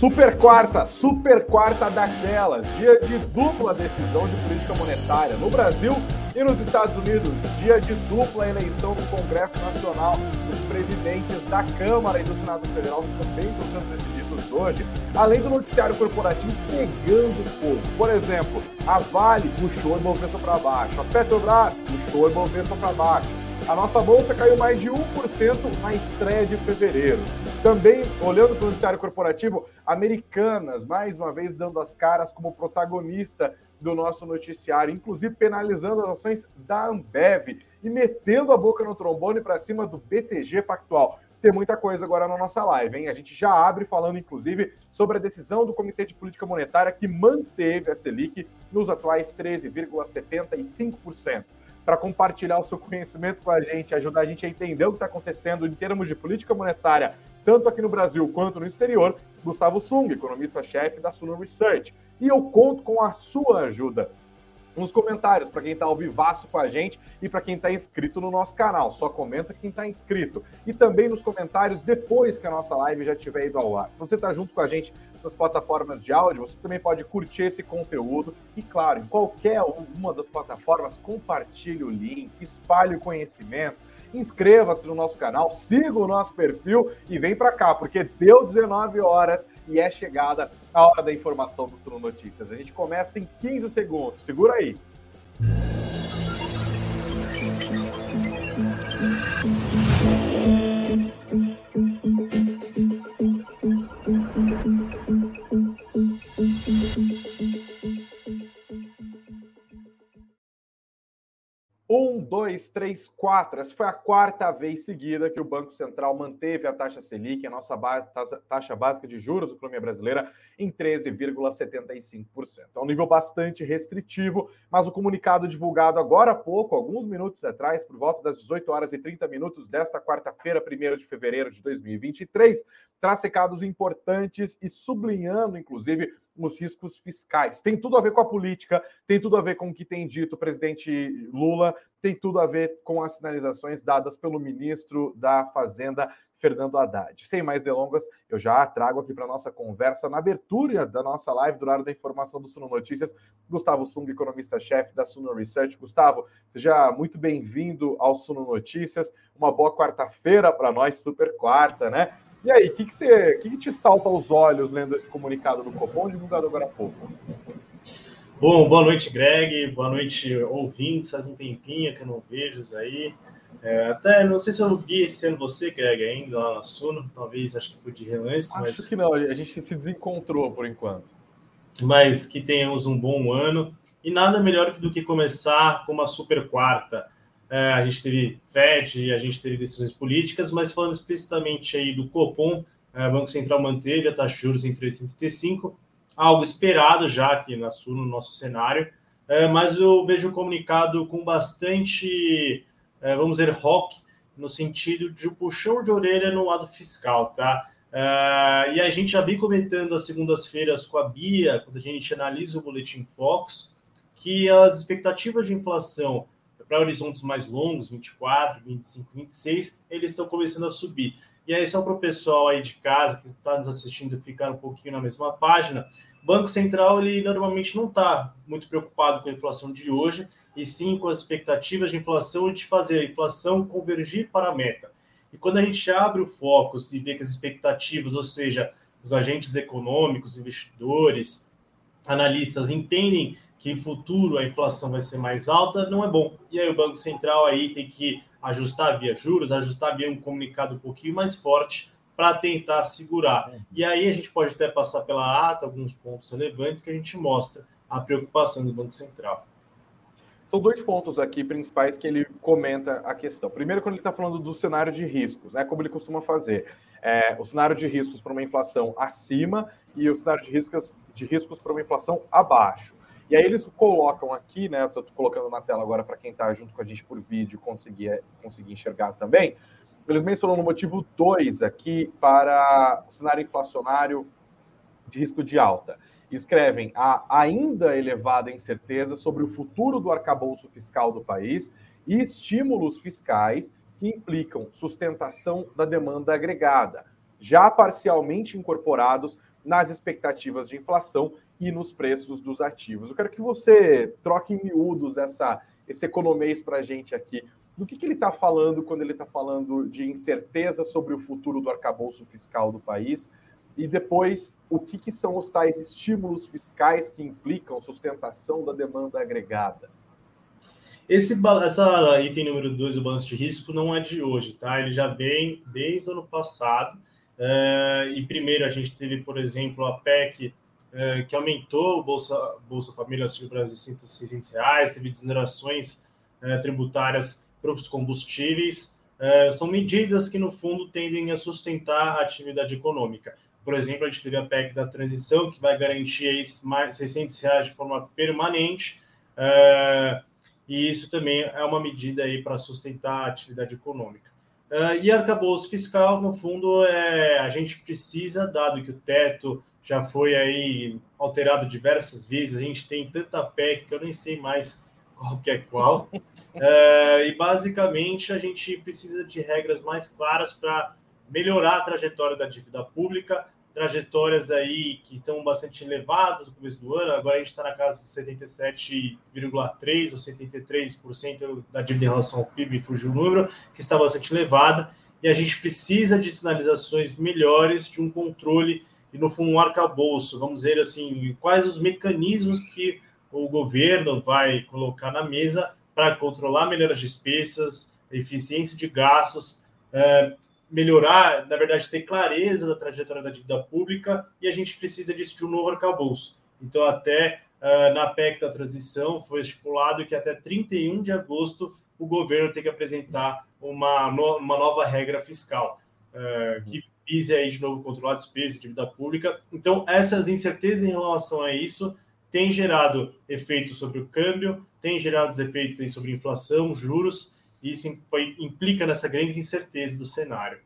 Super quarta, super quarta daquelas, dia de dupla decisão de política monetária no Brasil e nos Estados Unidos, dia de dupla eleição do Congresso Nacional, os presidentes da Câmara e do Senado Federal também estão sendo decididos hoje, além do noticiário corporativo pegando fogo. Por exemplo, a Vale puxou o Ibovespa para baixo, a Petrobras puxou o Ibovespa para baixo, a nossa bolsa caiu mais de 1% na estreia de fevereiro. Também, olhando para o noticiário corporativo, Americanas, mais uma vez, dando as caras como protagonista do nosso noticiário, inclusive penalizando as ações da Ambev e metendo a boca no trombone para cima do BTG Pactual. Tem muita coisa agora na nossa live, hein? A gente já abre falando, inclusive, sobre a decisão do Comitê de Política Monetária que manteve a Selic nos atuais 13,75% para compartilhar o seu conhecimento com a gente, ajudar a gente a entender o que está acontecendo em termos de política monetária, tanto aqui no Brasil quanto no exterior, Gustavo Sung, economista-chefe da Suno Research. E eu conto com a sua ajuda nos comentários, para quem está ao vivaço com a gente e para quem está inscrito no nosso canal. Só comenta quem está inscrito. E também nos comentários depois que a nossa live já estiver ido ao ar. Se você está junto com a gente nas plataformas de áudio, você também pode curtir esse conteúdo. E claro, em qualquer uma das plataformas, compartilhe o link, espalhe o conhecimento inscreva-se no nosso canal, siga o nosso perfil e vem para cá, porque deu 19 horas e é chegada a hora da informação do Suno Notícias. A gente começa em 15 segundos. Segura aí. Um, dois, três, quatro. Essa foi a quarta vez seguida que o Banco Central manteve a taxa Selic, a nossa base, taxa básica de juros da economia brasileira, em 13,75%. É um nível bastante restritivo, mas o comunicado divulgado agora há pouco, alguns minutos atrás, por volta das 18 horas e 30 minutos desta quarta-feira, 1 de fevereiro de 2023, traz recados importantes e sublinhando, inclusive, os riscos fiscais. Tem tudo a ver com a política, tem tudo a ver com o que tem dito o presidente Lula, tem tudo a ver com as sinalizações dadas pelo ministro da Fazenda, Fernando Haddad. Sem mais delongas, eu já trago aqui para nossa conversa na abertura da nossa live do horário da informação do Suno Notícias, Gustavo Sung, economista-chefe da Suno Research. Gustavo, seja muito bem-vindo ao Suno Notícias. Uma boa quarta-feira para nós, super quarta, né? E aí, o que, que, você, que, que te salta aos olhos lendo esse comunicado do Copom, divulgado agora há pouco? Bom, boa noite, Greg. Boa noite, ouvintes. Faz um tempinho que eu não vejo isso aí. É, até não sei se eu vi esse ano você, Greg, ainda lá na Suno. Talvez, acho que foi de relance. Acho mas... que não, a gente se desencontrou por enquanto. Mas que tenhamos um bom ano. E nada melhor do que começar com uma super quarta é, a gente teve FED, a gente teve decisões políticas, mas falando explicitamente aí do Copom, é, o Banco Central manteve a taxa de juros em 3,75, algo esperado já aqui na Sul, no nosso cenário, é, mas eu vejo o comunicado com bastante, é, vamos dizer, rock, no sentido de um puxão de orelha no lado fiscal, tá? É, e a gente já vem comentando as segundas-feiras com a Bia, quando a gente analisa o Boletim Fox, que as expectativas de inflação para horizontes mais longos, 24, 25, 26, eles estão começando a subir. E aí, só para o pessoal aí de casa que está nos assistindo ficar um pouquinho na mesma página, Banco Central ele normalmente não está muito preocupado com a inflação de hoje, e sim com as expectativas de inflação e de fazer a inflação convergir para a meta. E quando a gente abre o foco e vê que as expectativas, ou seja, os agentes econômicos, investidores, analistas entendem que em futuro a inflação vai ser mais alta, não é bom. E aí o Banco Central aí tem que ajustar via juros, ajustar via um comunicado um pouquinho mais forte para tentar segurar. E aí a gente pode até passar pela ata alguns pontos relevantes que a gente mostra a preocupação do Banco Central. São dois pontos aqui principais que ele comenta a questão. Primeiro, quando ele está falando do cenário de riscos, né, como ele costuma fazer. É, o cenário de riscos para uma inflação acima e o cenário de riscos, de riscos para uma inflação abaixo. E aí eles colocam aqui, né? Eu estou colocando na tela agora para quem está junto com a gente por vídeo conseguir, conseguir enxergar também. Eles mencionam no motivo 2 aqui para o cenário inflacionário de risco de alta. Escrevem a ainda elevada incerteza sobre o futuro do arcabouço fiscal do país e estímulos fiscais que implicam sustentação da demanda agregada, já parcialmente incorporados nas expectativas de inflação e nos preços dos ativos. Eu quero que você troque em miúdos essa, esse economês para a gente aqui. Do que, que ele está falando quando ele está falando de incerteza sobre o futuro do arcabouço fiscal do país? E depois, o que, que são os tais estímulos fiscais que implicam sustentação da demanda agregada? Esse essa item número 2 do balanço de risco não é de hoje, tá? Ele já vem desde o ano passado. Uh, e primeiro a gente teve, por exemplo, a PEC uh, que aumentou o Bolsa, Bolsa Família Auxílio Brasil 600 reais, teve desonerações uh, tributárias para os combustíveis. são medidas que, no fundo, tendem a sustentar a atividade econômica. Por exemplo, a gente teve a PEC da transição, que vai garantir mais 600 reais de forma permanente. Uh, e isso também é uma medida aí para sustentar a atividade econômica. Uh, e arcabouço fiscal, no fundo, é, a gente precisa, dado que o teto já foi aí alterado diversas vezes, a gente tem tanta PEC que eu nem sei mais qual que é qual. Uh, e basicamente a gente precisa de regras mais claras para melhorar a trajetória da dívida pública, trajetórias aí que estão bastante elevadas no começo do ano. Agora a gente está na casa de 77,3% ou 73% da dívida em relação ao PIB, fugiu o número, que está bastante elevada. E a gente precisa de sinalizações melhores, de um controle e, no fundo, um arcabouço. Vamos dizer assim, quais os mecanismos que o governo vai colocar na mesa para controlar melhor as despesas, eficiência de gastos, eh, melhorar, na verdade, ter clareza da trajetória da dívida pública e a gente precisa disso de um novo arcabouço. Então, até uh, na PEC da transição, foi estipulado que até 31 de agosto o governo tem que apresentar uma, no, uma nova regra fiscal, uh, que vise aí de novo controlar despesa e dívida pública. Então, essas incertezas em relação a isso têm gerado efeitos sobre o câmbio, têm gerado efeitos aí sobre inflação, juros, isso implica nessa grande incerteza do cenário.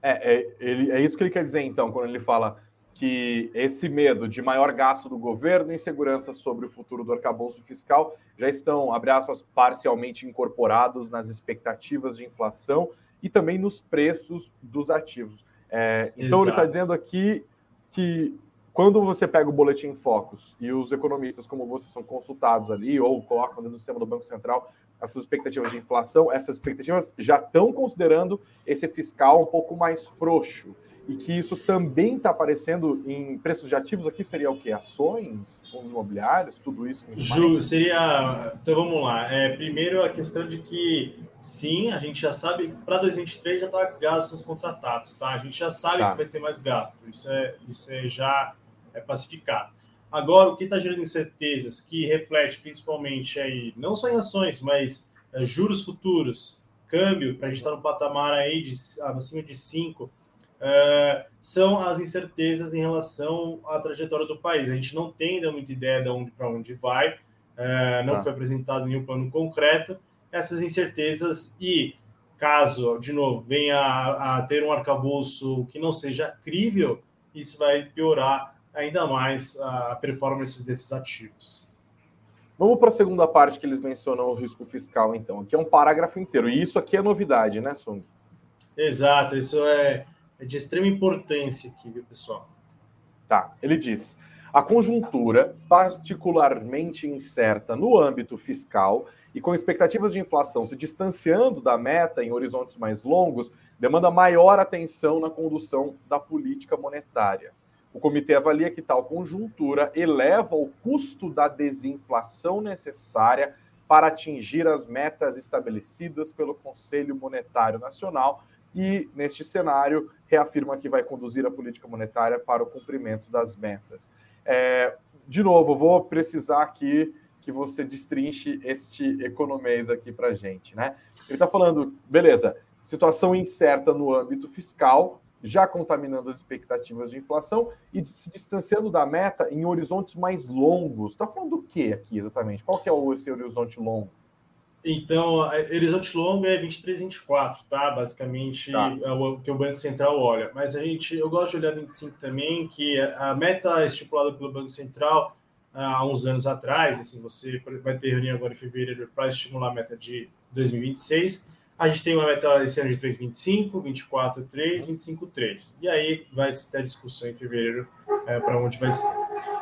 É, é, ele, é isso que ele quer dizer, então, quando ele fala que esse medo de maior gasto do governo e insegurança sobre o futuro do arcabouço fiscal já estão, abre aspas, parcialmente incorporados nas expectativas de inflação e também nos preços dos ativos. É, então, Exato. ele está dizendo aqui que quando você pega o boletim Focus e os economistas como você são consultados ali ou colocam dentro do sistema do Banco Central as suas expectativas de inflação, essas expectativas já estão considerando esse fiscal um pouco mais frouxo e que isso também está aparecendo em preços de ativos aqui seria o que ações? Fundos imobiliários? Tudo isso? Ju, seria então vamos lá. É, primeiro a questão de que sim a gente já sabe para 2023 já está gastos contratados tá? A gente já sabe tá. que vai ter mais gasto. Isso é isso é já é pacificado. Agora, o que está gerando incertezas, que reflete principalmente aí, não só em ações, mas é, juros futuros, câmbio, para a gente estar tá no patamar aí de acima de 5, é, são as incertezas em relação à trajetória do país. A gente não tem ainda muita ideia de onde para onde vai, é, não ah. foi apresentado nenhum plano concreto. Essas incertezas e caso, de novo, venha a, a ter um arcabouço que não seja crível, isso vai piorar ainda mais a performance desses ativos. Vamos para a segunda parte que eles mencionam o risco fiscal, então. Aqui é um parágrafo inteiro. E isso aqui é novidade, né, Sung? Exato, isso é, é de extrema importância aqui, viu, pessoal? Tá, ele diz: a conjuntura, particularmente incerta no âmbito fiscal e com expectativas de inflação se distanciando da meta em horizontes mais longos, demanda maior atenção na condução da política monetária. O comitê avalia que tal conjuntura eleva o custo da desinflação necessária para atingir as metas estabelecidas pelo Conselho Monetário Nacional e, neste cenário, reafirma que vai conduzir a política monetária para o cumprimento das metas. É, de novo, vou precisar aqui que você destrinche este economês aqui para a gente. Né? Ele está falando, beleza, situação incerta no âmbito fiscal, já contaminando as expectativas de inflação e se distanciando da meta em horizontes mais longos. Está falando do que aqui exatamente? Qual que é esse horizonte longo? Então, horizonte longo é 23, 24, tá? Basicamente tá. é o que o Banco Central olha. Mas a gente, eu gosto de olhar 25 também, que a meta estipulada pelo Banco Central há uns anos atrás, assim, você vai ter reunião agora em fevereiro para estimular a meta de 2026 A gente tem uma meta esse ano de 3,25, 24, 3, 25, 3. E aí vai ter discussão em fevereiro é, para onde vai ser.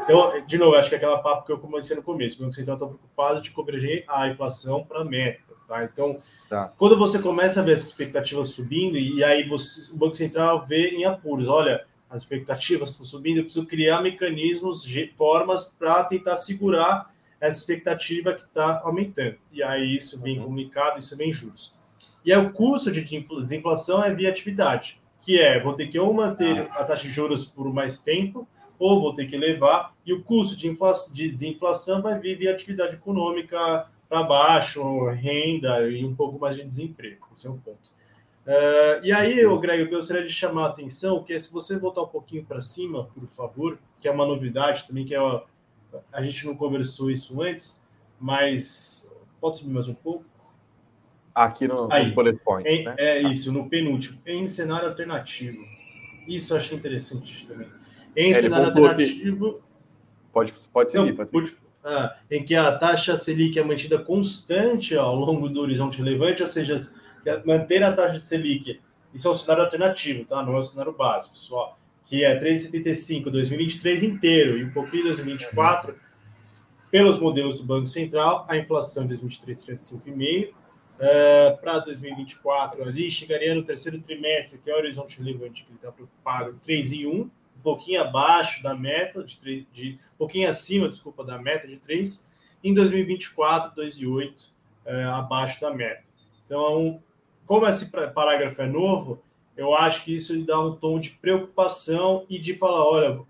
Então, de novo, acho que é aquela papo que eu comecei no começo. O Banco Central está preocupado de convergir a inflação para a meta. Tá? Então, tá. quando você começa a ver as expectativas subindo, e aí você, o Banco Central vê em apuros, olha, as expectativas estão subindo, eu preciso criar mecanismos, formas para tentar segurar essa expectativa que está aumentando. E aí isso vem uhum. comunicado, isso vem juros. E aí o custo de desinflação é via atividade, que é, vou ter que ou manter ah. a taxa de juros por mais tempo, ou vou ter que levar, e o custo de, de desinflação vai vir via atividade econômica para baixo, renda e um pouco mais de desemprego. Esse é um ponto. Uh, e aí, o Greg, eu gostaria de chamar a atenção que é se você voltar um pouquinho para cima, por favor, que é uma novidade também, que é a, a gente não conversou isso antes, mas pode subir mais um pouco? Aqui no, aí, nos bullet points, em, né? É isso, no penúltimo, em cenário alternativo. Isso eu achei interessante também. Em é, cenário alternativo. Que... Pode, pode seguir, não, pode seguir. Ah, em que a taxa Selic é mantida constante ao longo do horizonte relevante, ou seja, manter a taxa de Selic, isso é um cenário alternativo, tá? Não é um cenário básico, pessoal, que é 3,75 2023 inteiro e um pouquinho 2024, pelos modelos do Banco Central, a inflação em 2023 35,5 Uh, para 2024 ali, chegaria no terceiro trimestre, que é o horizonte relevante que ele está preocupado, 3 e 1, um pouquinho abaixo da meta, de, 3, de um pouquinho acima, desculpa, da meta de 3, em 2024, 2,8, é, abaixo da meta. Então, como esse parágrafo é novo, eu acho que isso dá um tom de preocupação e de falar, olha,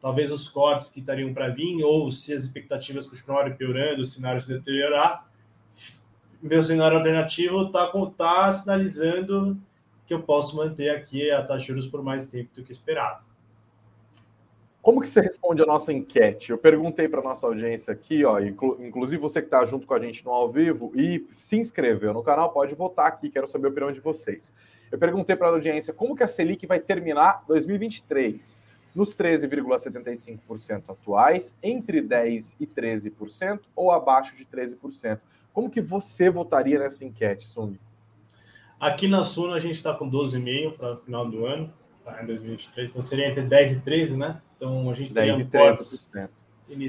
talvez os cortes que estariam para vir, ou se as expectativas continuarem piorando, o cenário se deteriorar, meu cenário alternativo está tá sinalizando que eu posso manter aqui a taxa de juros por mais tempo do que esperado. Como que você responde a nossa enquete? Eu perguntei para nossa audiência aqui, ó, inclu inclusive você que está junto com a gente no ao vivo e se inscreveu no canal, pode votar aqui, quero saber a opinião de vocês. Eu perguntei para a audiência como que a Selic vai terminar 2023 nos 13,75% atuais, entre 10 e 13% ou abaixo de 13%. Como que você votaria nessa enquete, Sung? Aqui na Suna a gente está com 12,5 para o final do ano tá, em 2023. Então seria entre 10 e 13, né? Então a gente 10 e 13%.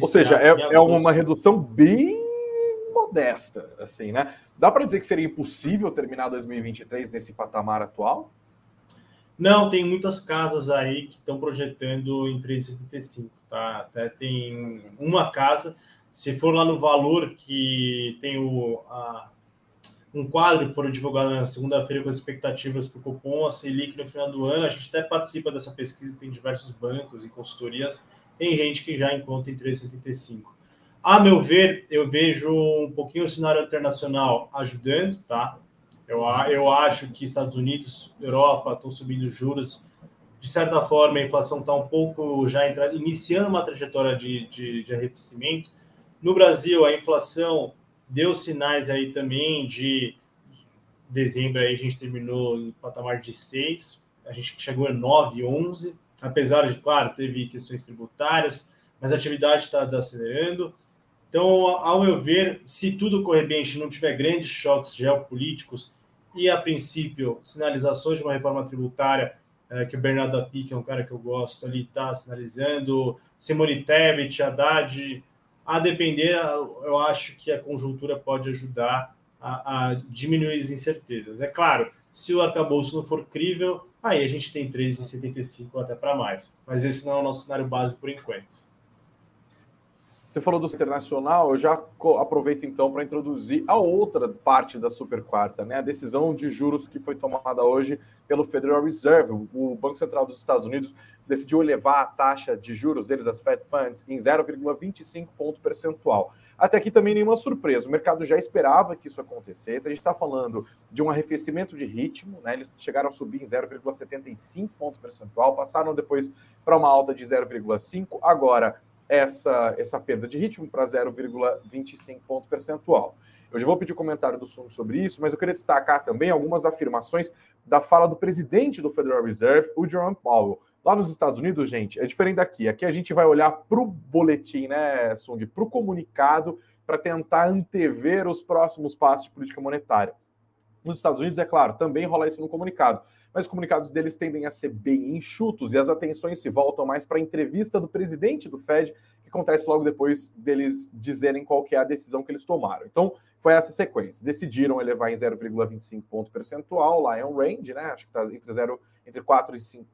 Ou seja, é, é uma redução bem modesta, assim, né? Dá para dizer que seria impossível terminar 2023 nesse patamar atual? Não, tem muitas casas aí que estão projetando em 3,75, tá? Até tem uma casa, se for lá no valor que tem o, a, um quadro que foram divulgado na segunda-feira com as expectativas para o cupom, a Selic no final do ano. A gente até participa dessa pesquisa, tem diversos bancos e consultorias. Tem gente que já encontra em 3,75. A meu ver, eu vejo um pouquinho o cenário internacional ajudando, tá? Eu, eu acho que Estados Unidos, Europa estão subindo juros. De certa forma, a inflação está um pouco já entrando, iniciando uma trajetória de, de, de arrefecimento. No Brasil, a inflação deu sinais aí também de dezembro aí a gente terminou no patamar de 6, a gente chegou a 9, 11, apesar de, claro, teve questões tributárias, mas a atividade está desacelerando. Então, ao meu ver, se tudo correr bem, se não tiver grandes choques geopolíticos e, a princípio, sinalizações de uma reforma tributária, é, que o Bernardo Api, que é um cara que eu gosto ali, está sinalizando, Simone Tebet, Haddad, a depender, eu acho que a conjuntura pode ajudar a, a diminuir as incertezas. É claro, se o arcabouço não for crível, aí a gente tem 13,75 até para mais. Mas esse não é o nosso cenário básico por enquanto. Você falou do internacional, eu já aproveito então para introduzir a outra parte da super quarta, né? A decisão de juros que foi tomada hoje pelo Federal Reserve. O Banco Central dos Estados Unidos decidiu elevar a taxa de juros deles, as Fed Funds, em 0,25 ponto percentual. Até aqui também nenhuma surpresa. O mercado já esperava que isso acontecesse. A gente está falando de um arrefecimento de ritmo, né? Eles chegaram a subir em 0,75 ponto percentual, passaram depois para uma alta de 0,5. Agora essa, essa perda de ritmo para 0,25 ponto percentual. Eu já vou pedir comentário do Sung sobre isso, mas eu queria destacar também algumas afirmações da fala do presidente do Federal Reserve, o Jerome Powell. Lá nos Estados Unidos, gente, é diferente daqui. Aqui a gente vai olhar para o boletim, né, Sung, para o comunicado, para tentar antever os próximos passos de política monetária. Nos Estados Unidos, é claro, também rola isso no comunicado, mas os comunicados deles tendem a ser bem enxutos e as atenções se voltam mais para a entrevista do presidente do Fed, que acontece logo depois deles dizerem qual que é a decisão que eles tomaram. Então, foi essa sequência. Decidiram elevar em 0,25 ponto percentual, lá é um range, né? Acho que está entre 0, entre 4,5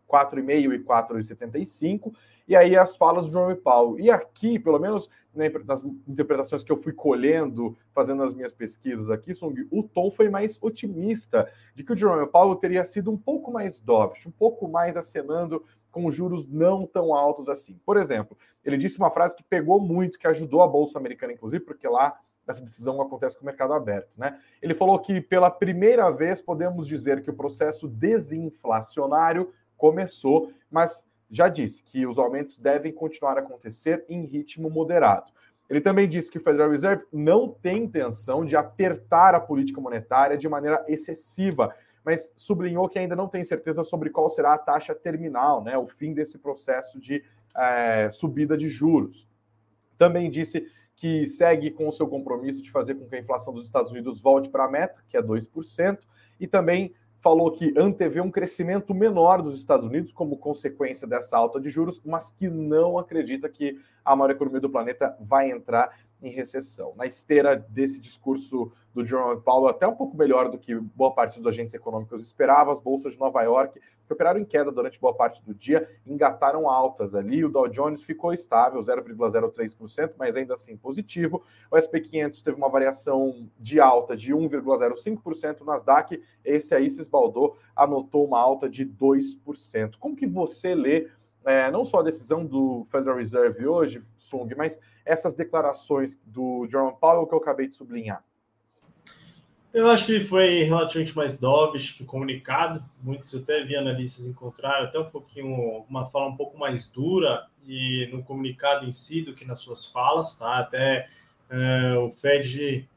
e 4,75. E aí as falas do Jerome Powell. E aqui, pelo menos né, nas interpretações que eu fui colhendo, fazendo as minhas pesquisas aqui, Sung, o tom foi mais otimista, de que o Jerome Powell teria sido um pouco mais dovish, um pouco mais acenando com juros não tão altos assim. Por exemplo, ele disse uma frase que pegou muito, que ajudou a Bolsa Americana, inclusive, porque lá essa decisão acontece com o mercado aberto. Né? Ele falou que pela primeira vez podemos dizer que o processo desinflacionário começou, mas já disse que os aumentos devem continuar a acontecer em ritmo moderado. Ele também disse que o Federal Reserve não tem intenção de apertar a política monetária de maneira excessiva, mas sublinhou que ainda não tem certeza sobre qual será a taxa terminal, né, o fim desse processo de é, subida de juros. Também disse que segue com o seu compromisso de fazer com que a inflação dos Estados Unidos volte para a meta, que é 2%, e também falou que antevê um crescimento menor dos Estados Unidos como consequência dessa alta de juros, mas que não acredita que a maior economia do planeta vai entrar em recessão. Na esteira desse discurso do Jerome Powell, até um pouco melhor do que boa parte dos agentes econômicos esperava, as bolsas de Nova York, operaram em queda durante boa parte do dia, engataram altas ali. O Dow Jones ficou estável, 0,03%, mas ainda assim positivo. O SP 500 teve uma variação de alta de 1,05%. O Nasdaq, esse aí se esbaldou, anotou uma alta de 2%. Como que você lê é, não só a decisão do Federal Reserve hoje, Sung, mas essas declarações do Jerome Powell que eu acabei de sublinhar? Eu acho que foi relativamente mais dovish que comunicado. Muitos até vi analistas encontrar até um pouquinho uma fala um pouco mais dura e no comunicado em si do que nas suas falas, tá? Até é, o Fed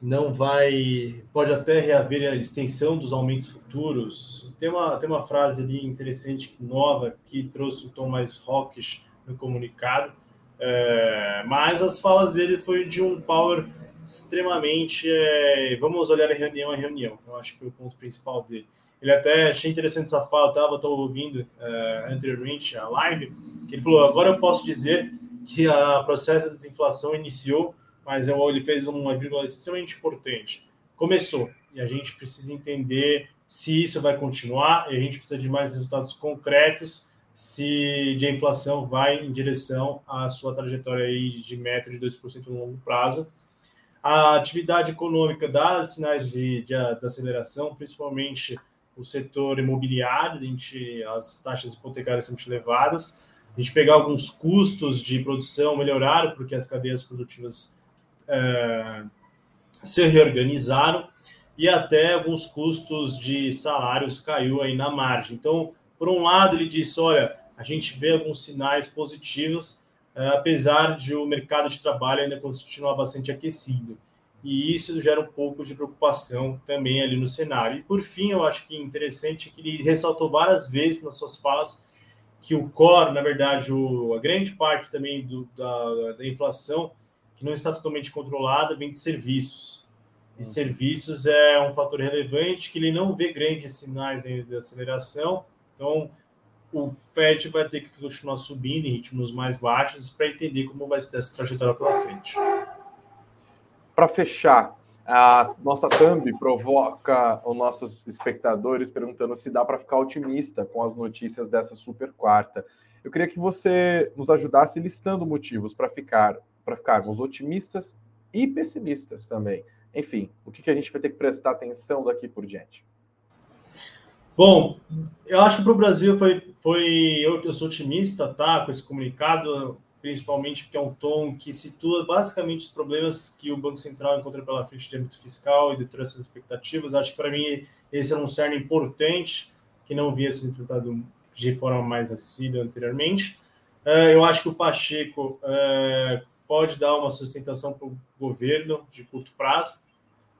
não vai, pode até reaver a extensão dos aumentos futuros. Tem uma, tem uma frase ali interessante, nova, que trouxe um tom mais hawkish no comunicado, é, mas as falas dele foi de um power extremamente. É, vamos olhar em reunião a reunião, eu acho que foi o ponto principal dele. Ele até achei interessante essa fala, estava ouvindo é, anteriormente a live, que ele falou: agora eu posso dizer que o processo de desinflação iniciou mas ele fez uma vírgula extremamente importante. Começou, e a gente precisa entender se isso vai continuar, e a gente precisa de mais resultados concretos se a inflação vai em direção à sua trajetória aí de meta de 2% no longo prazo. A atividade econômica dá sinais de, de, aceleração, principalmente o setor imobiliário, gente, as taxas hipotecárias são muito elevadas. A gente pegar alguns custos de produção melhoraram, porque as cadeias produtivas é, se reorganizaram e até alguns custos de salários caiu aí na margem. Então, por um lado, ele disse: olha, a gente vê alguns sinais positivos, apesar de o mercado de trabalho ainda continuar bastante aquecido. E isso gera um pouco de preocupação também ali no cenário. E por fim, eu acho que interessante que ele ressaltou várias vezes nas suas falas que o core, na verdade, o, a grande parte também do, da, da inflação que não está totalmente controlada vem de serviços. E uhum. serviços é um fator relevante que ele não vê grandes sinais de aceleração. Então, o FED vai ter que continuar subindo em ritmos mais baixos para entender como vai ser essa trajetória pela frente. Para fechar, a nossa thumb provoca os nossos espectadores perguntando se dá para ficar otimista com as notícias dessa super quarta. Eu queria que você nos ajudasse listando motivos para ficar para ficarmos otimistas e pessimistas também. Enfim, o que, que a gente vai ter que prestar atenção daqui por diante? Bom, eu acho que para o Brasil foi, foi eu, eu sou otimista, tá, com esse comunicado, principalmente porque é um tom que situa basicamente os problemas que o Banco Central encontra pela frente de âmbito fiscal e de de expectativas. Acho que para mim esse é um cerne importante que não havia sido tratado de forma mais assídua anteriormente. Uh, eu acho que o Pacheco uh, pode dar uma sustentação para o governo de curto prazo.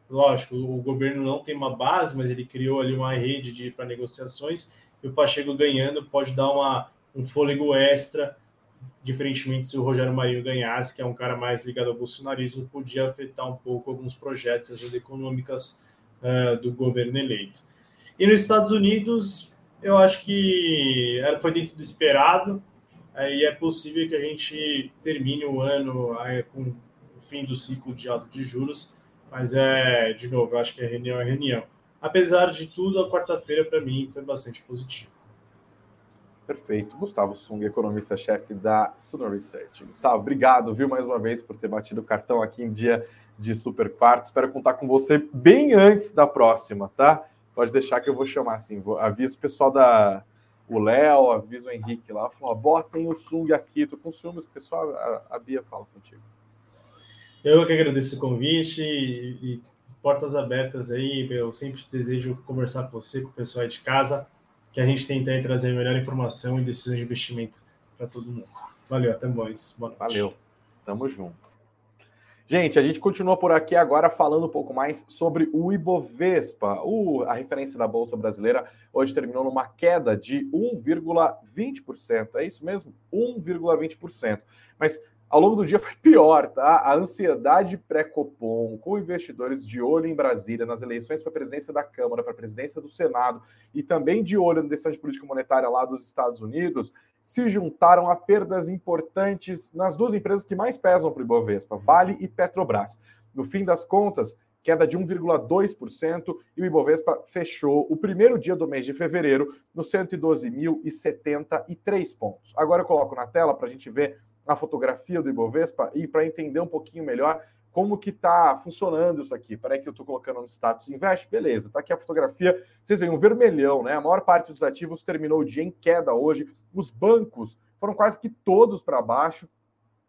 Lógico, o governo não tem uma base, mas ele criou ali uma rede para negociações e o Pacheco ganhando pode dar uma, um fôlego extra, diferentemente se o Rogério Marinho ganhasse, que é um cara mais ligado ao bolsonarismo, podia afetar um pouco alguns projetos, as econômicas uh, do governo eleito. E nos Estados Unidos, eu acho que foi dentro do esperado, e é possível que a gente termine o ano com o fim do ciclo de alta de juros, mas é, de novo, eu acho que a reunião é reunião. Apesar de tudo, a quarta-feira para mim foi bastante positiva. Perfeito. Gustavo Sung, economista-chefe da Suno Research. Gustavo, obrigado, viu, mais uma vez, por ter batido o cartão aqui em dia de Super Quarto. Espero contar com você bem antes da próxima, tá? Pode deixar que eu vou chamar assim. Vou, aviso o pessoal da. O Léo, aviso o Henrique lá, falou: botem o Sung aqui, tô com ciúmes, pessoal. A, a Bia fala contigo. Eu que agradeço o convite e, e portas abertas aí. Eu sempre desejo conversar com você, com o pessoal aí de casa que a gente tenta trazer a melhor informação e decisões de investimento para todo mundo. Valeu, até mais. Boa noite. Valeu, tamo junto. Gente, a gente continua por aqui agora falando um pouco mais sobre o Ibovespa. O, a referência da Bolsa Brasileira hoje terminou numa queda de 1,20%. É isso mesmo? 1,20%. Mas ao longo do dia foi pior, tá? A ansiedade pré-Copom, com investidores de olho em Brasília nas eleições para a presidência da Câmara, para a presidência do Senado e também de olho na decisão de política monetária lá dos Estados Unidos, se juntaram a perdas importantes nas duas empresas que mais pesam para o Ibovespa, Vale e Petrobras. No fim das contas, queda de 1,2%, e o Ibovespa fechou o primeiro dia do mês de fevereiro no 112.073 pontos. Agora eu coloco na tela para a gente ver a fotografia do Ibovespa e para entender um pouquinho melhor como que está funcionando isso aqui. Peraí que eu estou colocando no status invest, beleza, tá aqui a fotografia, vocês veem um vermelhão, né? A maior parte dos ativos terminou o dia em queda hoje, os bancos foram quase que todos para baixo,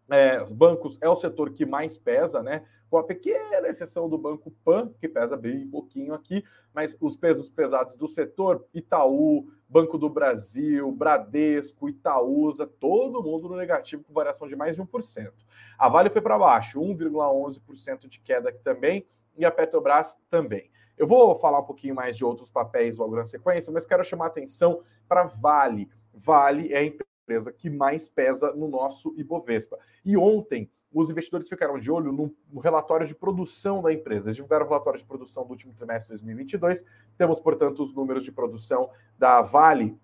é, os bancos é o setor que mais pesa, né? Com a pequena exceção do Banco Pan, que pesa bem pouquinho aqui, mas os pesos pesados do setor, Itaú, Banco do Brasil, Bradesco, Itaúsa, todo mundo no negativo com variação de mais de 1%. A Vale foi para baixo, 1,11% de queda aqui também, e a Petrobras também. Eu vou falar um pouquinho mais de outros papéis logo na sequência, mas quero chamar atenção para Vale. Vale é a empresa que mais pesa no nosso Ibovespa. E ontem, os investidores ficaram de olho no, no, relatório de produção da empresa. Eles divulgaram o relatório de produção do último trimestre de 2022. Temos, portanto, os números de produção da Vale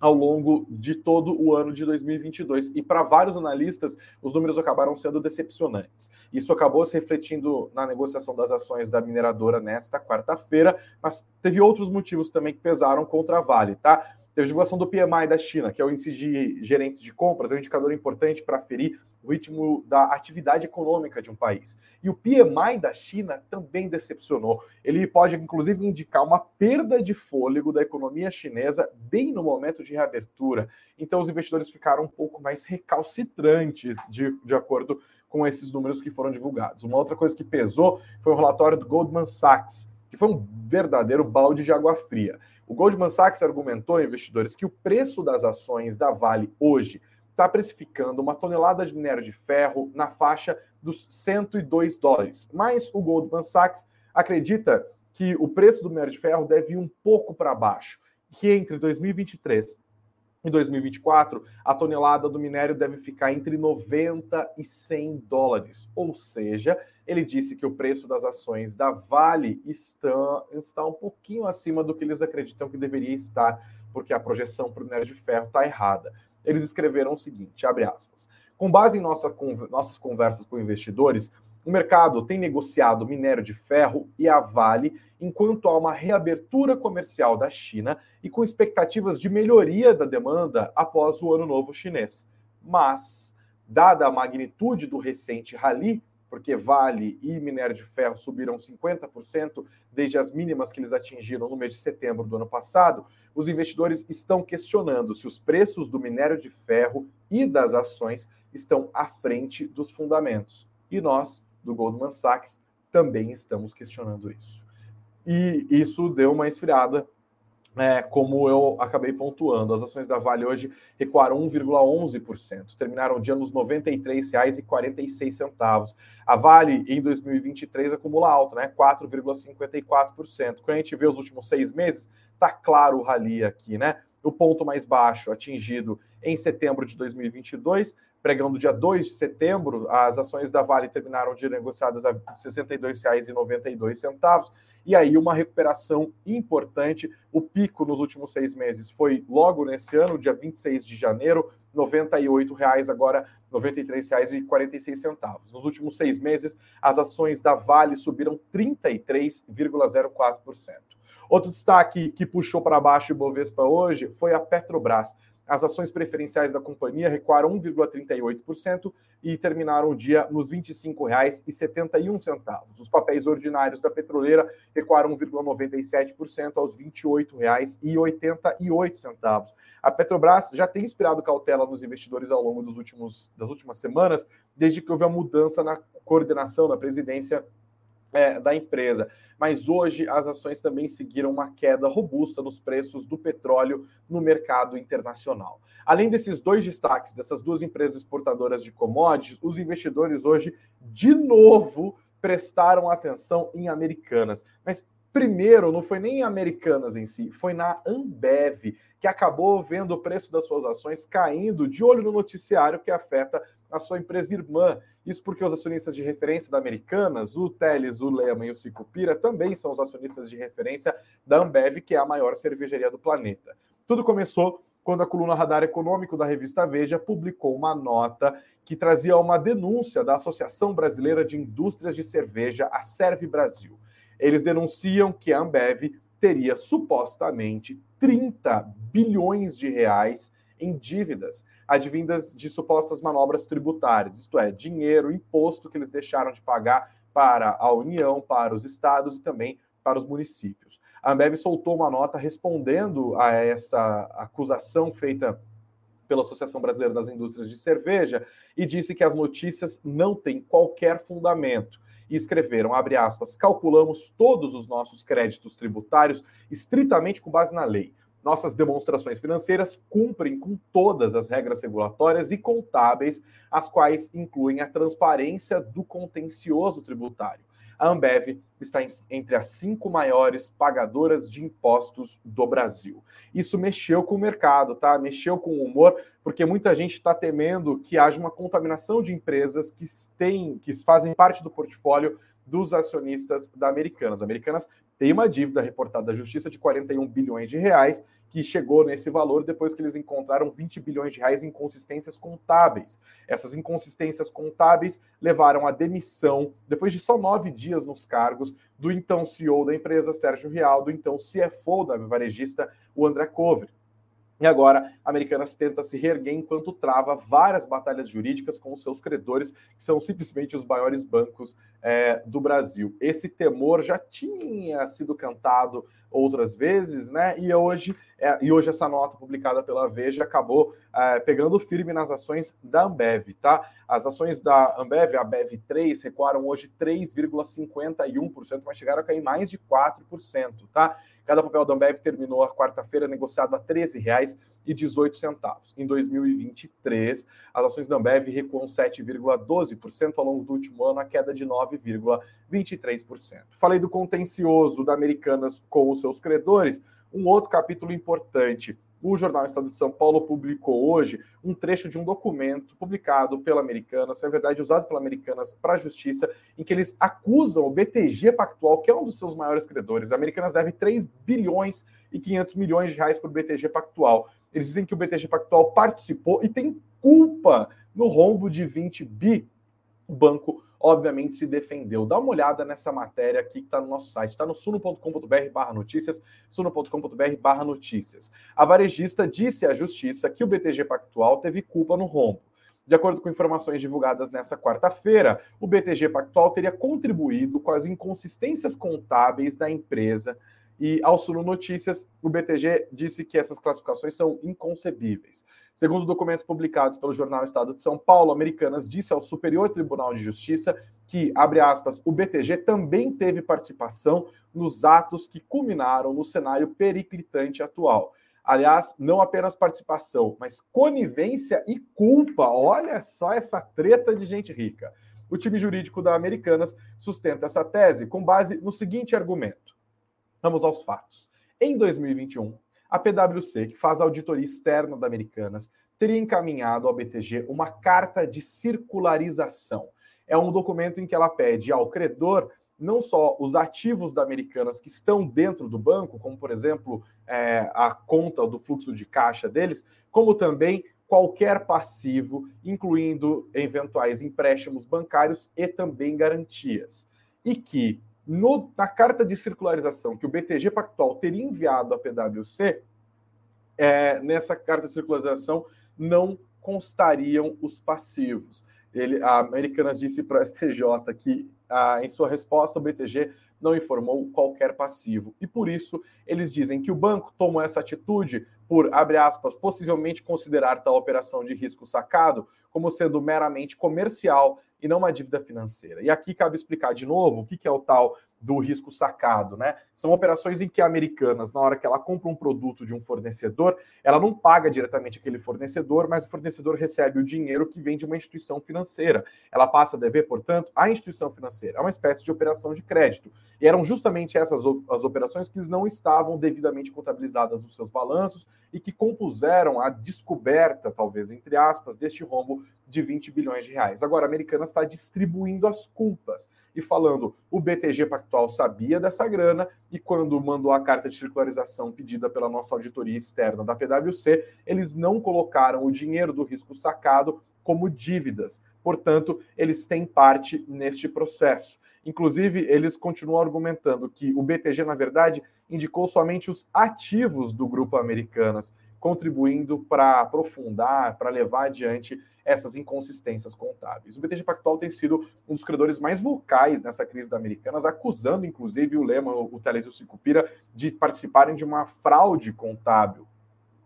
ao longo de todo o ano de 2022. E para vários analistas, os números acabaram sendo decepcionantes. Isso acabou se refletindo na negociação das ações da mineradora nesta quarta-feira, mas teve outros motivos também que pesaram contra a Vale, tá? Teve a divulgação do PMI da China, que é o índice de gerentes de compras, é um indicador importante para aferir o ritmo da atividade econômica de um país. E o PMI da China também decepcionou. Ele pode, inclusive, indicar uma perda de fôlego da economia chinesa bem no momento de reabertura. Então, os investidores ficaram um pouco mais recalcitrantes, de, de acordo com esses números que foram divulgados. Uma outra coisa que pesou foi o relatório do Goldman Sachs, que foi um verdadeiro balde de água fria. O Goldman Sachs argumentou, investidores, que o preço das ações da Vale hoje está precificando uma tonelada de minério de ferro na faixa dos 102 dólares. Mas o Goldman Sachs acredita que o preço do minério de ferro deve ir um pouco para baixo, que entre 2023 em 2024, a tonelada do minério deve ficar entre 90 e 100 dólares. Ou seja, ele disse que o preço das ações da Vale está, está um pouquinho acima do que eles acreditam que deveria estar, porque a projeção para o minério de ferro está errada. Eles escreveram o seguinte, abre aspas, com base em nossa, nossas conversas com investidores, o mercado tem negociado minério de ferro e a Vale enquanto há uma reabertura comercial da China e com expectativas de melhoria da demanda após o Ano Novo Chinês. Mas, dada a magnitude do recente rally, porque Vale e minério de ferro subiram 50% desde as mínimas que eles atingiram no mês de setembro do ano passado, os investidores estão questionando se os preços do minério de ferro e das ações estão à frente dos fundamentos. E nós do Goldman Sachs, também estamos questionando isso. E isso deu uma esfriada, é, como eu acabei pontuando. As ações da Vale hoje recuaram 1,11%, terminaram o dia nos R$ 93,46. A Vale, em 2023, acumula alta, né? 4,54%. Quando a gente vê os últimos seis meses, tá claro o rally aqui, né? O ponto mais baixo atingido em setembro de 2022 pregando dia 2 de setembro, as ações da Vale terminaram de negociadas a R$ 62,92 e aí uma recuperação importante. O pico nos últimos seis meses foi logo nesse ano, dia 26 de janeiro, R$ 98,00, agora R$ 93,46. Nos últimos seis meses, as ações da Vale subiram 33,04%. Outro destaque que puxou para baixo o Bovespa hoje foi a Petrobras. As ações preferenciais da companhia recuaram 1,38% e terminaram o dia nos R$ 25,71. Os papéis ordinários da petroleira recuaram 1,97% aos R$ 28,88. A Petrobras já tem inspirado cautela nos investidores ao longo últimos, das últimas semanas, desde que houve a mudança na coordenação, na presidência é, da empresa. Mas hoje as ações também seguiram uma queda robusta nos preços do petróleo no mercado internacional. Além desses dois destaques, dessas duas empresas exportadoras de commodities, os investidores hoje, de novo, prestaram atenção em Americanas. Mas primeiro, não foi nem em Americanas em si, foi na Ambev, que acabou vendo o preço das suas ações caindo de olho no noticiário que afeta a sua empresa irmã. Isso porque os acionistas de referência da Americanas, o Teles, o Lema e o Sicupira, também são os acionistas de referência da Ambev, que é a maior cervejaria do planeta. Tudo começou quando a coluna Radar Econômico da revista Veja publicou uma nota que trazia uma denúncia da Associação Brasileira de Indústrias de Cerveja, a Serve Brasil. Eles denunciam que a Ambev teria supostamente 30 bilhões de reais em dívidas advindas de supostas manobras tributárias, isto é, dinheiro, imposto que eles deixaram de pagar para a União, para os estados e também para os municípios. A Ambev soltou uma nota respondendo a essa acusação feita pela Associação Brasileira das Indústrias de Cerveja e disse que as notícias não têm qualquer fundamento. E escreveram, abre aspas, calculamos todos os nossos créditos tributários estritamente com base na lei. Nossas demonstrações financeiras cumprem com todas as regras regulatórias e contábeis, as quais incluem a transparência do contencioso tributário. A Ambev está entre as cinco maiores pagadoras de impostos do Brasil. Isso mexeu com o mercado, tá? Mexeu com o humor, porque muita gente está temendo que haja uma contaminação de empresas que têm, que fazem parte do portfólio dos acionistas da Americanas. Americanas tem uma dívida reportada da Justiça de 41 bilhões de reais, que chegou nesse valor depois que eles encontraram 20 bilhões de reais em inconsistências contábeis. Essas inconsistências contábeis levaram à demissão, depois de só nove dias nos cargos, do então CEO da empresa, Sérgio Real, do então CFO da varejista, o André Cover. E agora, a Americanas tenta se reerguer enquanto trava várias batalhas jurídicas com os seus credores, que são simplesmente os maiores bancos é, do Brasil. Esse temor já tinha sido cantado outras vezes, né? E hoje, é, e hoje essa nota publicada pela Veja acabou é, pegando firme nas ações da Ambev, tá? As ações da Ambev, a Ambev 3, recuaram hoje 3,51%, mas chegaram a cair mais de 4%, tá? Cada papel da Ambev terminou a quarta-feira negociado a R$ 13,18. Em 2023, as ações da Ambev recuam 7,12% ao longo do último ano, a queda de 9,23%. Falei do contencioso da Americanas com os seus credores, um outro capítulo importante o Jornal Estado de São Paulo publicou hoje um trecho de um documento publicado pela Americanas, é verdade, usado pela Americanas para a Justiça, em que eles acusam o BTG Pactual, que é um dos seus maiores credores. A Americanas deve 3 bilhões e 500 milhões de reais para o BTG Pactual. Eles dizem que o BTG Pactual participou e tem culpa no rombo de 20 bi. O banco obviamente se defendeu. Dá uma olhada nessa matéria aqui que está no nosso site, está no suno.com.br barra notícias, suno.com.br barra notícias. A varejista disse à justiça que o BTG Pactual teve culpa no rombo. De acordo com informações divulgadas nessa quarta-feira, o BTG Pactual teria contribuído com as inconsistências contábeis da empresa e ao Suno Notícias, o BTG disse que essas classificações são inconcebíveis. Segundo documentos publicados pelo jornal Estado de São Paulo, Americanas disse ao Superior Tribunal de Justiça que, abre aspas, o BTG também teve participação nos atos que culminaram no cenário periclitante atual. Aliás, não apenas participação, mas conivência e culpa. Olha só essa treta de gente rica. O time jurídico da Americanas sustenta essa tese com base no seguinte argumento. Vamos aos fatos. Em 2021, a PwC, que faz a auditoria externa da Americanas, teria encaminhado ao BTG uma carta de circularização. É um documento em que ela pede ao credor não só os ativos da Americanas que estão dentro do banco, como por exemplo é, a conta do fluxo de caixa deles, como também qualquer passivo, incluindo eventuais empréstimos bancários e também garantias. E que no, na carta de circularização que o BTG Pactual teria enviado à PwC, é, nessa carta de circularização não constariam os passivos. Ele, a Americanas disse para a STJ que, ah, em sua resposta, o BTG não informou qualquer passivo. E por isso, eles dizem que o banco tomou essa atitude por, abre aspas, possivelmente considerar tal operação de risco sacado como sendo meramente comercial e não uma dívida financeira. E aqui cabe explicar de novo o que é o tal do risco sacado, né? São operações em que Americanas, na hora que ela compra um produto de um fornecedor, ela não paga diretamente aquele fornecedor, mas o fornecedor recebe o dinheiro que vem de uma instituição financeira. Ela passa a dever, portanto, à instituição financeira. É uma espécie de operação de crédito. E eram justamente essas as operações que não estavam devidamente contabilizadas nos seus balanços e que compuseram a descoberta, talvez entre aspas, deste rombo de 20 bilhões de reais. Agora, a Americanas está distribuindo as culpas e falando o BTG Pactual sabia dessa grana e quando mandou a carta de circularização pedida pela nossa auditoria externa da PwC, eles não colocaram o dinheiro do risco sacado como dívidas. Portanto, eles têm parte neste processo. Inclusive, eles continuam argumentando que o BTG, na verdade, indicou somente os ativos do grupo Americanas contribuindo para aprofundar, para levar adiante essas inconsistências contábeis. O BTG Pactual tem sido um dos credores mais vocais nessa crise da Americanas, acusando inclusive o Lema, o Teles e o Sicupira de participarem de uma fraude contábil.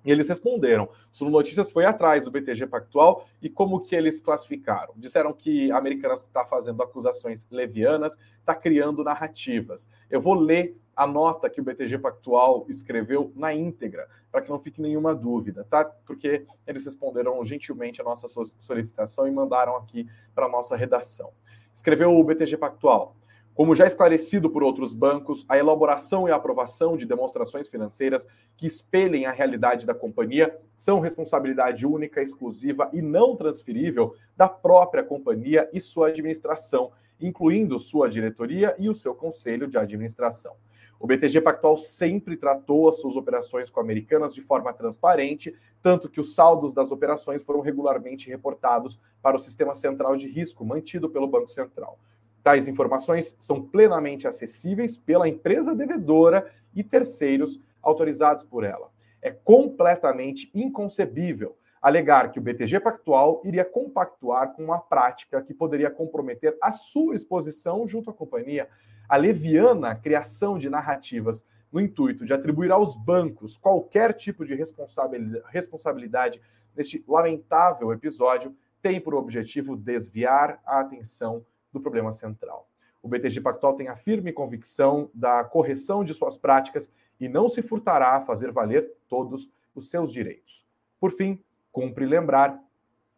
E eles responderam. Sul Notícias foi atrás do BTG Pactual e como que eles classificaram? Disseram que a Americanas está fazendo acusações levianas, está criando narrativas. Eu vou ler a nota que o BTG Pactual escreveu na íntegra, para que não fique nenhuma dúvida, tá? Porque eles responderam gentilmente a nossa solicitação e mandaram aqui para a nossa redação. Escreveu o BTG Pactual. Como já esclarecido por outros bancos, a elaboração e a aprovação de demonstrações financeiras que espelhem a realidade da companhia são responsabilidade única, exclusiva e não transferível da própria companhia e sua administração, incluindo sua diretoria e o seu conselho de administração. O BTG Pactual sempre tratou as suas operações com americanas de forma transparente, tanto que os saldos das operações foram regularmente reportados para o sistema central de risco mantido pelo Banco Central. Tais informações são plenamente acessíveis pela empresa devedora e terceiros autorizados por ela. É completamente inconcebível alegar que o BTG Pactual iria compactuar com uma prática que poderia comprometer a sua exposição junto à companhia a leviana criação de narrativas no intuito de atribuir aos bancos qualquer tipo de responsabilidade neste lamentável episódio tem por objetivo desviar a atenção do problema central. O BTG Pactual tem a firme convicção da correção de suas práticas e não se furtará a fazer valer todos os seus direitos. Por fim, cumpre lembrar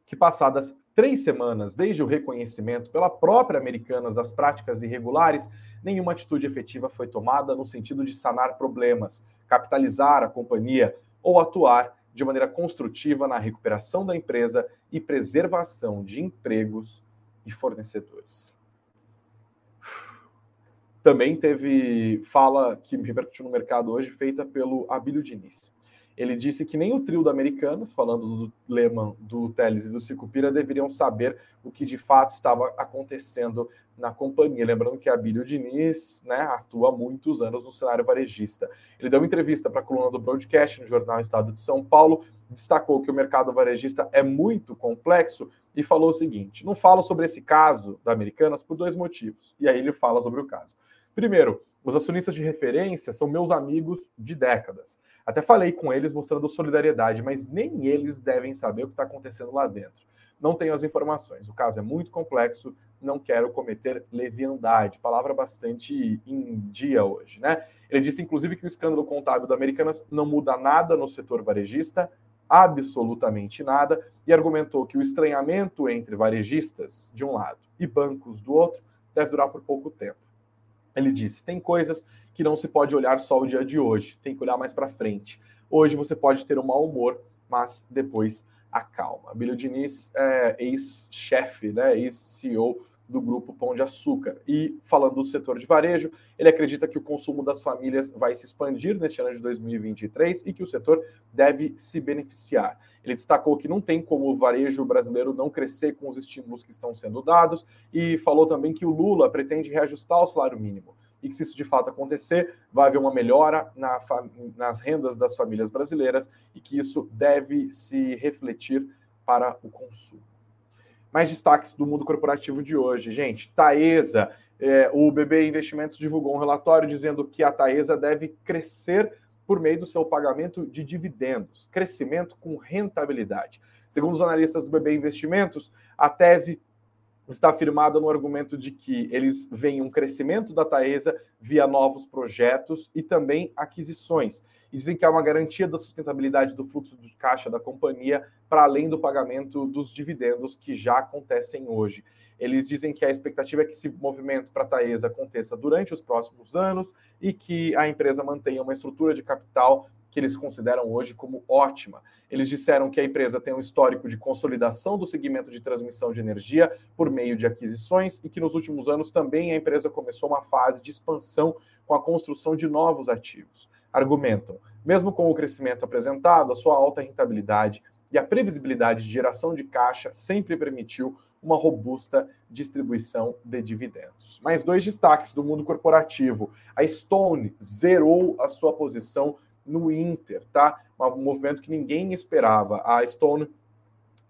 que, passadas três semanas desde o reconhecimento pela própria Americanas das práticas irregulares, nenhuma atitude efetiva foi tomada no sentido de sanar problemas, capitalizar a companhia ou atuar de maneira construtiva na recuperação da empresa e preservação de empregos e fornecedores. Também teve fala que repercutiu no mercado hoje, feita pelo Abílio Diniz. Ele disse que nem o trio da Americanas, falando do Lehman, do Teles e do Sicupira, deveriam saber o que de fato estava acontecendo na companhia. Lembrando que Abílio Diniz né, atua há muitos anos no cenário varejista. Ele deu uma entrevista para a coluna do Broadcast no jornal Estado de São Paulo, destacou que o mercado varejista é muito complexo e falou o seguinte: não falo sobre esse caso da Americanas por dois motivos. E aí ele fala sobre o caso. Primeiro, os acionistas de referência são meus amigos de décadas. Até falei com eles mostrando solidariedade, mas nem eles devem saber o que está acontecendo lá dentro. Não tenho as informações. O caso é muito complexo, não quero cometer leviandade. Palavra bastante em dia hoje, né? Ele disse, inclusive, que o escândalo contábil da Americanas não muda nada no setor varejista, absolutamente nada, e argumentou que o estranhamento entre varejistas, de um lado, e bancos, do outro, deve durar por pouco tempo. Ele disse: tem coisas que não se pode olhar só o dia de hoje, tem que olhar mais para frente. Hoje você pode ter um mau humor, mas depois acalma. Billy Diniz é ex-chefe, né, ex-CEO do grupo Pão de Açúcar. E falando do setor de varejo, ele acredita que o consumo das famílias vai se expandir neste ano de 2023 e que o setor deve se beneficiar. Ele destacou que não tem como o varejo brasileiro não crescer com os estímulos que estão sendo dados e falou também que o Lula pretende reajustar o salário mínimo e que, se isso de fato acontecer, vai haver uma melhora na, nas rendas das famílias brasileiras e que isso deve se refletir para o consumo. Mais destaques do mundo corporativo de hoje, gente. Taesa, é, o BB Investimentos divulgou um relatório dizendo que a Taesa deve crescer por meio do seu pagamento de dividendos, crescimento com rentabilidade. Segundo os analistas do BB Investimentos, a tese está firmada no argumento de que eles veem um crescimento da Taesa via novos projetos e também aquisições. Dizem que há uma garantia da sustentabilidade do fluxo de caixa da companhia para além do pagamento dos dividendos que já acontecem hoje. Eles dizem que a expectativa é que esse movimento para a Taesa aconteça durante os próximos anos e que a empresa mantenha uma estrutura de capital que eles consideram hoje como ótima. Eles disseram que a empresa tem um histórico de consolidação do segmento de transmissão de energia por meio de aquisições e que nos últimos anos também a empresa começou uma fase de expansão com a construção de novos ativos. Argumentam, mesmo com o crescimento apresentado, a sua alta rentabilidade e a previsibilidade de geração de caixa sempre permitiu uma robusta distribuição de dividendos. Mais dois destaques do mundo corporativo. A Stone zerou a sua posição no Inter, tá? Um movimento que ninguém esperava. A Stone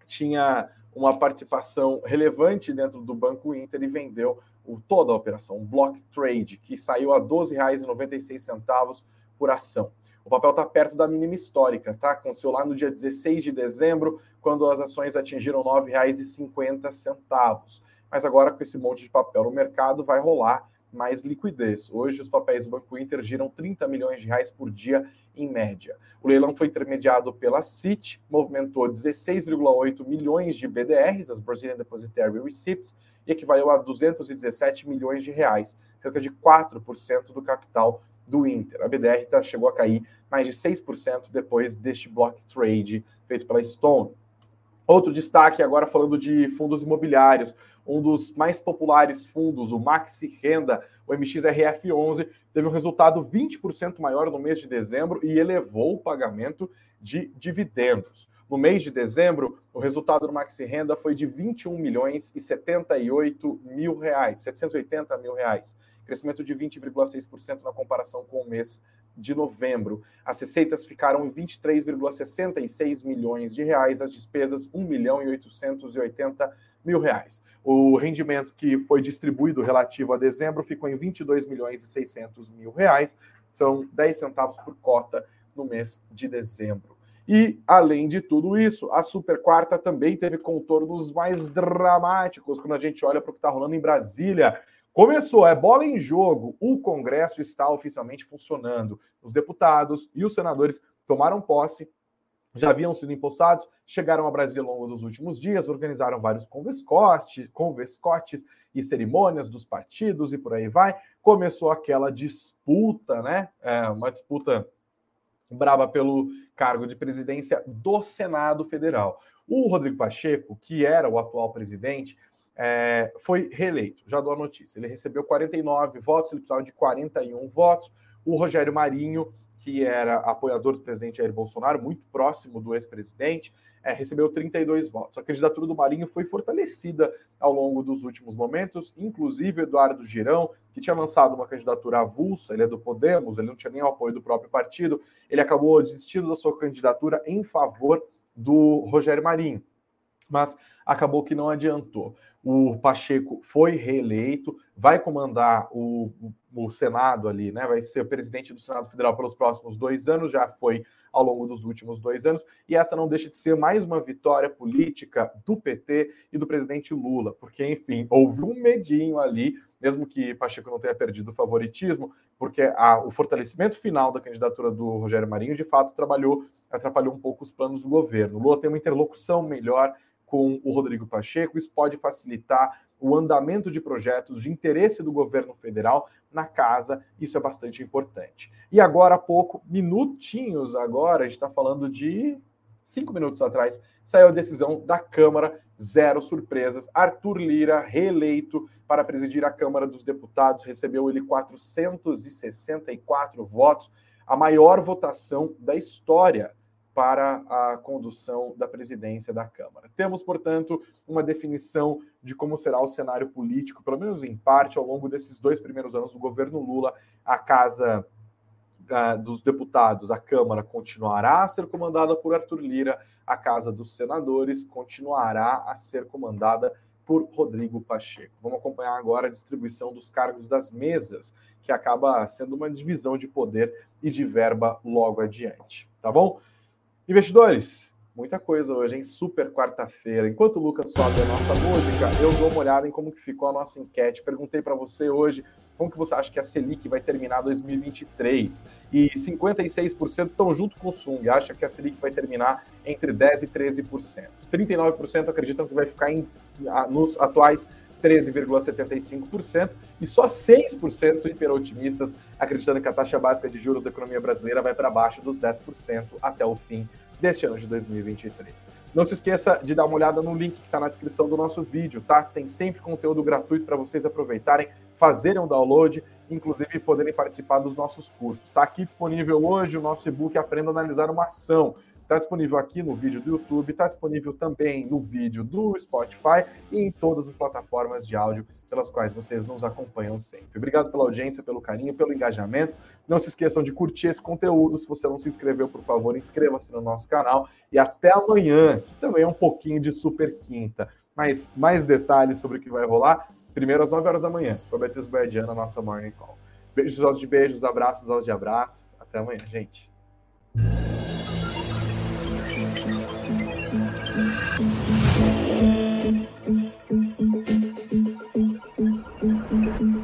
tinha uma participação relevante dentro do Banco Inter e vendeu o, toda a operação, um block trade, que saiu a R$ 12,96 por ação. O papel está perto da mínima histórica, tá? Aconteceu lá no dia 16 de dezembro, quando as ações atingiram R$ 9,50. Mas agora, com esse monte de papel no mercado, vai rolar mais liquidez. Hoje, os papéis do Banco Inter giram 30 milhões de reais por dia, em média. O leilão foi intermediado pela Citi, movimentou 16,8 milhões de BDRs, as Brazilian Depositary Receipts, e equivaleu a 217 milhões de reais, cerca de 4% do capital do Inter. A BDR tá, chegou a cair mais de 6% depois deste block trade feito pela Stone. Outro destaque agora falando de fundos imobiliários um dos mais populares fundos, o Maxi Renda, o MXRF11, teve um resultado 20% maior no mês de dezembro e elevou o pagamento de dividendos. No mês de dezembro, o resultado do Maxi Renda foi de 21 milhões e 78 mil reais, 780 mil reais, crescimento de 20,6% na comparação com o mês de novembro. As receitas ficaram em 23,66 milhões de reais, as despesas 1 milhão e 880 mil reais. O rendimento que foi distribuído relativo a dezembro ficou em 22 milhões e 600 mil reais, são 10 centavos por cota no mês de dezembro. E, além de tudo isso, a Super Quarta também teve contornos mais dramáticos quando a gente olha para o que está rolando em Brasília. Começou, é bola em jogo. O Congresso está oficialmente funcionando. Os deputados e os senadores tomaram posse já haviam sido empossados, chegaram a Brasília ao longo dos últimos dias, organizaram vários convescotes, convescotes e cerimônias dos partidos e por aí vai. Começou aquela disputa, né? É, uma disputa braba pelo cargo de presidência do Senado Federal. O Rodrigo Pacheco, que era o atual presidente, é, foi reeleito. Já dou a notícia. Ele recebeu 49 votos, ele precisava de 41 votos. O Rogério Marinho que era apoiador do presidente Jair Bolsonaro, muito próximo do ex-presidente, é, recebeu 32 votos. A candidatura do Marinho foi fortalecida ao longo dos últimos momentos, inclusive Eduardo Girão, que tinha lançado uma candidatura avulsa, ele é do Podemos, ele não tinha nem o apoio do próprio partido, ele acabou desistindo da sua candidatura em favor do Rogério Marinho. Mas acabou que não adiantou. O Pacheco foi reeleito, vai comandar o, o, Senado ali, né? Vai ser o presidente do Senado Federal pelos próximos dois anos, já foi ao longo dos últimos dois anos, e essa não deixa de ser mais uma vitória política do PT e do presidente Lula, porque, enfim, houve um medinho ali, mesmo que Pacheco não tenha perdido o favoritismo, porque a, o fortalecimento final da candidatura do Rogério Marinho, de fato, trabalhou, atrapalhou um pouco os planos do governo. Lula tem uma interlocução melhor com o Rodrigo Pacheco. Isso pode facilitar o andamento de projetos de interesse do governo federal na casa. Isso é bastante importante. E agora há pouco, minutinhos agora, a gente está falando de cinco minutos atrás, saiu a decisão da Câmara, zero surpresas. Arthur Lira, reeleito para presidir a Câmara dos Deputados, recebeu ele 464 votos, a maior votação da história para a condução da presidência da Câmara. Temos, portanto, uma definição de como será o cenário político, pelo menos em parte, ao longo desses dois primeiros anos do governo Lula. A Casa uh, dos Deputados, a Câmara, continuará a ser comandada por Arthur Lira, a Casa dos Senadores continuará a ser comandada por Rodrigo Pacheco. Vamos acompanhar agora a distribuição dos cargos das mesas, que acaba sendo uma divisão de poder e de verba logo adiante, tá bom? Investidores, muita coisa hoje, hein? Super quarta-feira. Enquanto o Lucas sobe a nossa música, eu dou uma olhada em como que ficou a nossa enquete. Perguntei para você hoje como que você acha que a Selic vai terminar 2023. E 56% estão junto com o Sung, acha que a Selic vai terminar entre 10% e 13%. 39% acreditam que vai ficar em, nos atuais 13,75%, e só 6% hiperotimistas acreditando que a taxa básica de juros da economia brasileira vai para baixo dos 10% até o fim deste ano de 2023. Não se esqueça de dar uma olhada no link que está na descrição do nosso vídeo, tá? Tem sempre conteúdo gratuito para vocês aproveitarem, fazerem um download, inclusive poderem participar dos nossos cursos. Está aqui disponível hoje o nosso e-book Aprenda a Analisar uma Ação Está disponível aqui no vídeo do YouTube, está disponível também no vídeo do Spotify e em todas as plataformas de áudio pelas quais vocês nos acompanham sempre. Obrigado pela audiência, pelo carinho, pelo engajamento. Não se esqueçam de curtir esse conteúdo. Se você não se inscreveu, por favor, inscreva-se no nosso canal. E até amanhã, que também é um pouquinho de super quinta. Mas mais detalhes sobre o que vai rolar, primeiro às 9 horas da manhã, com a Beatriz Boiadiana, nossa Morning Call. Beijos aos de beijos, abraços aos de abraços. Até amanhã, gente.